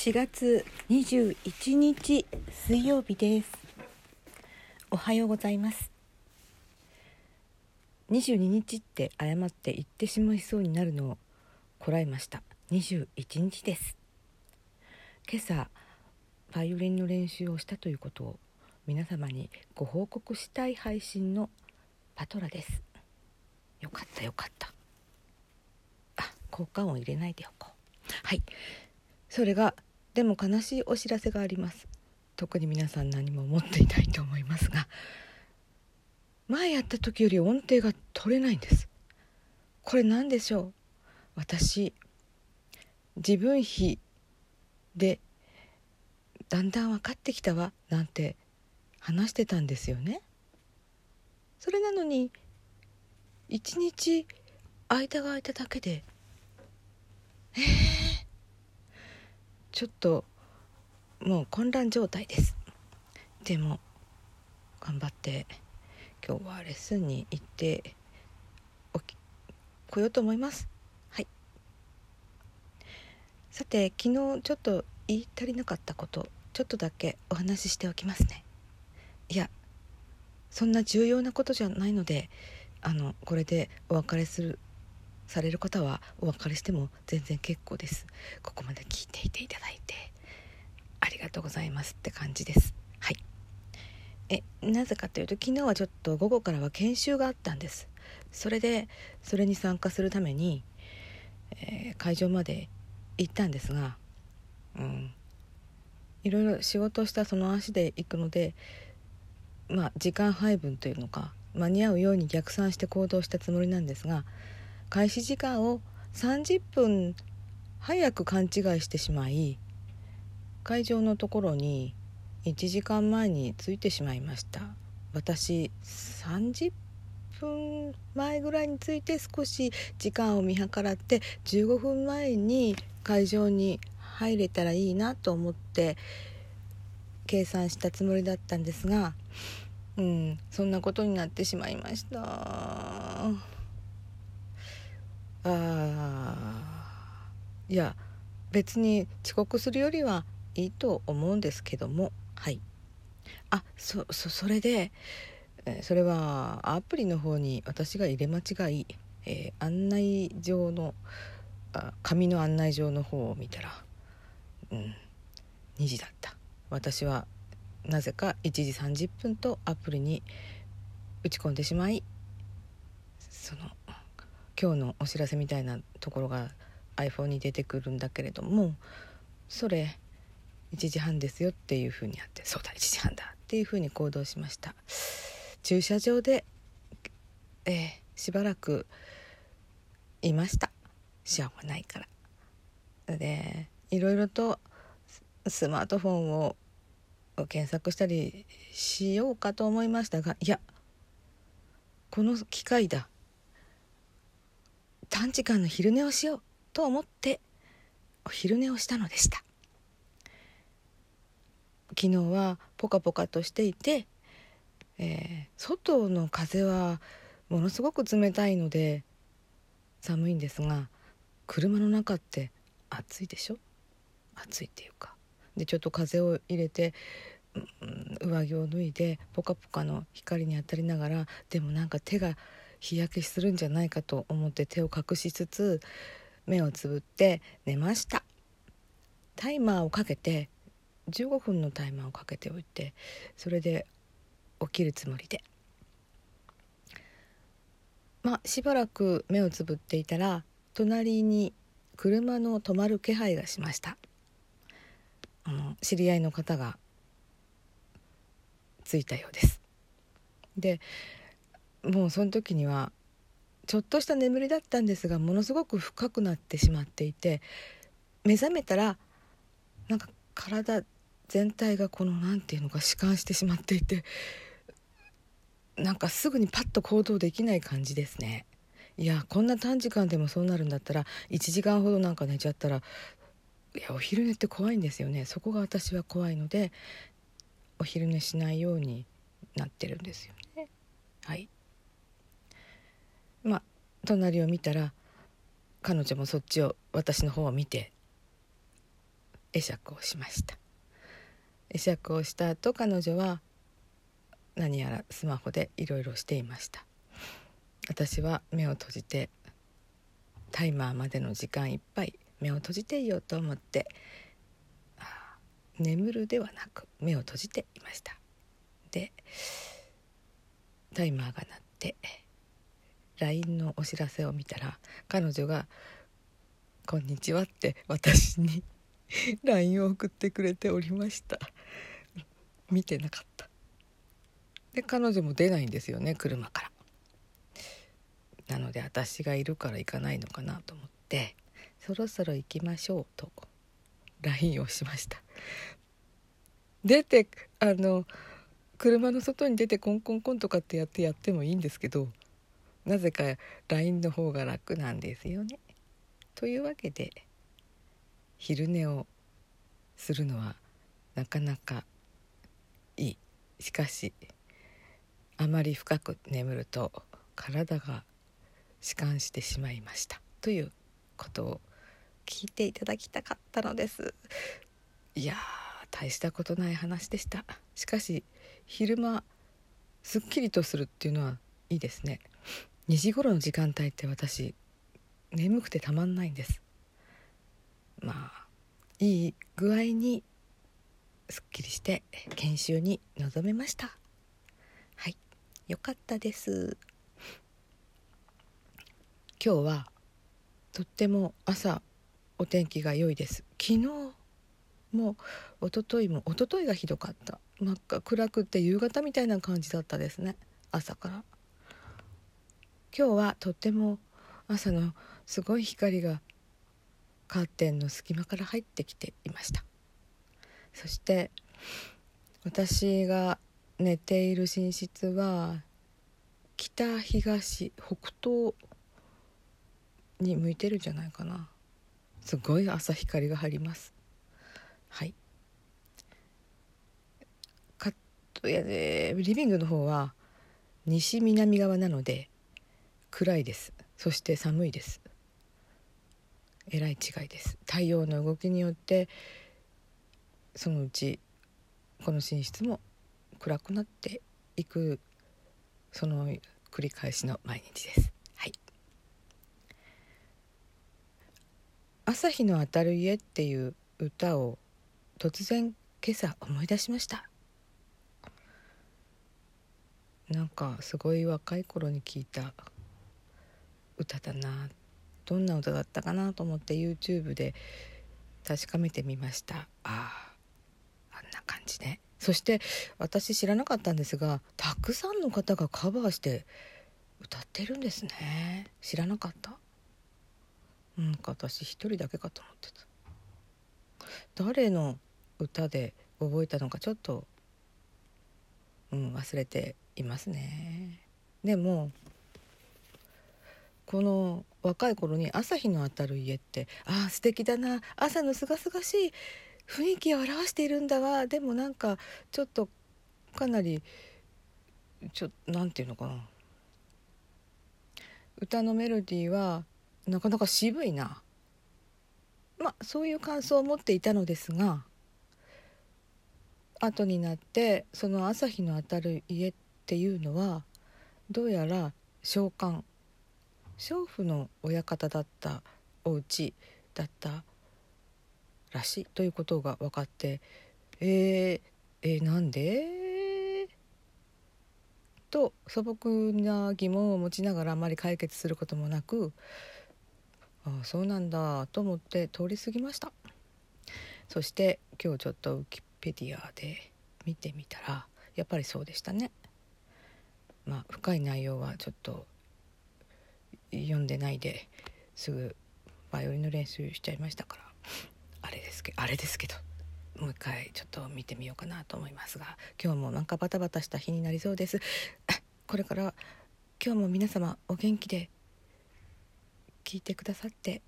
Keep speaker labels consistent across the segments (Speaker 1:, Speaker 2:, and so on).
Speaker 1: 4月21日水曜日です。おはようございます。22日って誤って言ってしまいそうになるのをこらえました。21日です。今朝バイオリンの練習をしたということを皆様にご報告したい配信のパトラです。よかったよかった。あ効果音入れないでおこう。はい。それがでも悲しいお知らせがあります。特に皆さん何も思っていないと思いますが。前やった時より音程が取れないんです。これ何でしょう？私自分比でだんだん分かってきたわなんて話してたんですよね。それなのに一日間が空いただけでえーちょっともう混乱状態です。でも頑張って今日はレッスンに行ってこようと思います。はい。さて昨日ちょっと言い足りなかったことちょっとだけお話ししておきますね。いやそんな重要なことじゃないのであのこれでお別れするされる方はお別れしても全然結構です。ここまで聞いていていただいてありがとうございますって感じです。はい。えなぜかというと昨日はちょっと午後からは研修があったんです。それでそれに参加するために、えー、会場まで行ったんですがうん。いろいろ仕事したその足で行くのでまあ時間配分というのか間に合うように逆算して行動したつもりなんですが開始時間を30分早く勘違いしてしまい会場のところに1時間前に着いてしまいました私30分前ぐらいに着いて少し時間を見計らって15分前に会場に入れたらいいなと思って計算したつもりだったんですがうんそんなことになってしまいました。あいや別に遅刻するよりはいいと思うんですけども。はい。あそそそれでそれはアプリの方に私が入れ間違い、えー、案内状のあ紙の案内状の方を見たらうん2時だった。私はなぜか1時30分とアプリに打ち込んでしまいその今日のお知らせみたいなところが iPhone に出てくるんだけれどもそれ1時半ですよっていうふうにあってそうだ1時半だっていうふうに行動しました。駐車場で、えー、しばらくいました。しょうがないから。でいろいろとスマートフォンを検索したりしようかと思いましたがいやこの機会だ。短時間の昼寝をしようと思ってお昼寝をしたのでした。昨日はポカポカとしていて、えー、外の風はものすごく冷たいので寒いんですが車の中って暑いでしょ？暑いっていうか。でちょっと風を入れて、うん、上着を脱いでポカポカの光に当たりながらでもなんか手が日焼けするんじゃないかと思って手を隠しつつ目をつぶって寝ました。タイマーをかけて15分のタイマーをかけておいてそれで起きるつもりで。まあしばらく目をつぶっていたら隣に車の止まる気配がしました。あの知り合いの方が着いたようです。でもうその時にはちょっとした眠りだったんですがものすごく深くなってしまっていて目覚めたらなんか体全体がこの何て言うのか弛緩してしまっていてなんかすぐにパッと行動できない感じですね。いやこんな短時間でもそうなるんだったら1時間ほどなんか寝ちゃったらいやお昼寝って怖いんですよね。そこが私は怖いのでお昼寝しないようになってるんですよね。はい。まあ隣を見たら彼女もそっちを私の方を見て会釈をしました。会釈をした後彼女は何やらスマホでいろいろしていました。私は目を閉じてタイマーまでの時間いっぱい目を閉じていようと思って眠るではなく目を閉じていました。でタイマーが鳴って LINE のお知らせを見たら彼女が「こんにちは」って私に LINE を送ってくれておりました。見てなかった。で彼女も出ないんですよね車から。なので私がいるから行かないのかなと思ってそろそろ行きましょうと LINE をしました。出てあの車の外に出てコンコンコンとかってやってやってもいいんですけどなぜか LINE の方が楽なんですよね。というわけで昼寝をするのはなかなかいい。しかしあまり深く眠ると体が弛緩してしまいました。ということを聞いていただきたかったのです。いや大したことない話でした。しかし昼間すっきりとするっていうのはいいですね。2時頃の時間帯って私眠くてたまんないんです。まあいい具合にすっきりして研修に臨めました。はいよかったです。今日はとっても朝お天気が良いです。昨日も一昨日も一昨日がひどかった。真っ赤暗くて夕方みたいな感じだったですね。朝から。今日はとっても朝のすごい光がカーテンの隙間から入ってきていました。そして私が寝ている寝室は北東北東に向いてるんじゃないかな。すごい朝光が入ります。はい。カットやで。リビングの方は西南側なので暗いです。そして寒いです。えらい違いです。太陽の動きによってそのうちこの寝室も暗くなっていくその繰り返しの毎日です。はい。朝日の当たる家っていう歌を突然今朝思い出しました。なんかすごい若い頃に聞いた歌だな。どんな歌だったかなと思って YouTube で確かめてみました。あああんな感じね。そして私知らなかったんですがたくさんの方がカバーして歌ってるんですね。知らなかった？うんか私一人だけかと思ってた。誰の歌で覚えたのかちょっと、うん、忘れていますね。でもこの若い頃に朝日の当たる家ってああ素敵だな。朝のすがすがしい雰囲気を表しているんだわ。でもなんかちょっとかなりちょなんていうのかな。歌のメロディーはなかなか渋いな。まあそういう感想を持っていたのですが後になってその朝日の当たる家っていうのはどうやら召喚娼婦の親方だったお家だったらしいということが分かってえー、えー、なんで？と素朴な疑問を持ちながらあまり解決することもなくああそうなんだと思って通り過ぎました。そして今日ちょっとウィキペディアで見てみたらやっぱりそうでしたね。まあ深い内容はちょっと読んでないですぐバイオリンの練習しちゃいましたからあれですけどあれですけどもう一回ちょっと見てみようかなと思いますが今日もなんかバタバタした日になりそうです。これから今日も皆様お元気で聞いてくださって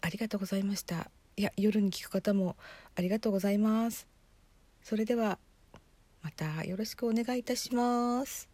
Speaker 1: ありがとうございました。いや夜に聞く方もありがとうございます。それではまたよろしくお願いいたします。